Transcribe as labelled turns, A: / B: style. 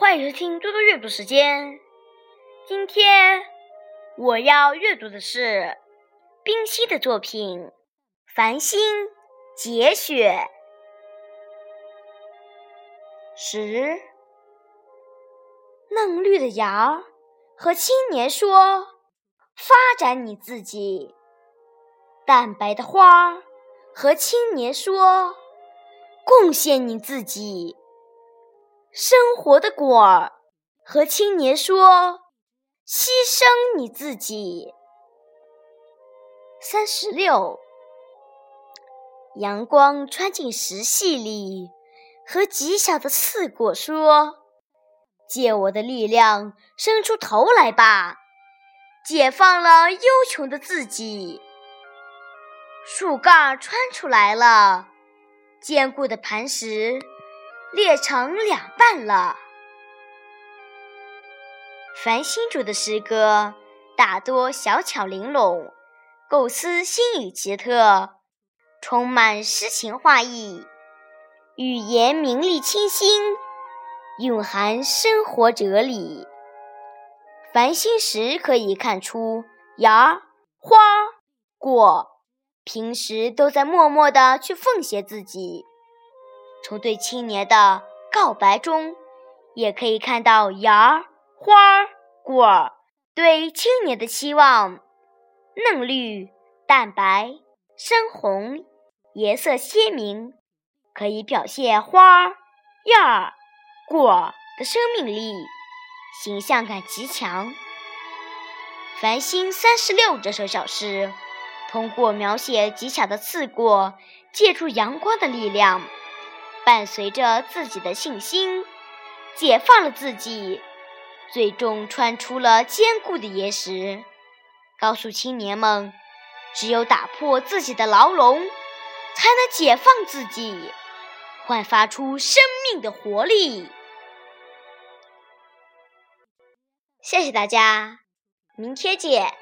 A: 欢迎收听多多阅读时间。今天我要阅读的是冰溪的作品《繁星节雪》。十，嫩绿的芽和青年说：“发展你自己。”淡白的花和青年说：“贡献你自己。”生活的果儿和青年说：“牺牲你自己。”三十六，阳光穿进石隙里，和极小的刺果说：“借我的力量，伸出头来吧，解放了忧穷的自己。”树干穿出来了，坚固的磐石。裂成两半了。繁星主的诗歌大多小巧玲珑，构思新颖奇特，充满诗情画意，语言明丽清新，蕴含生活哲理。繁星时可以看出，芽、花、果平时都在默默地去奉献自己。从对青年的告白中，也可以看到芽儿、花儿、果儿对青年的期望。嫩绿、淡白、深红，颜色鲜明，可以表现花儿、叶、果儿的生命力，形象感极强。《繁星三十六》这首小诗，通过描写极小的刺果，借助阳光的力量。伴随着自己的信心，解放了自己，最终穿出了坚固的岩石，告诉青年们：只有打破自己的牢笼，才能解放自己，焕发出生命的活力。谢谢大家，明天见。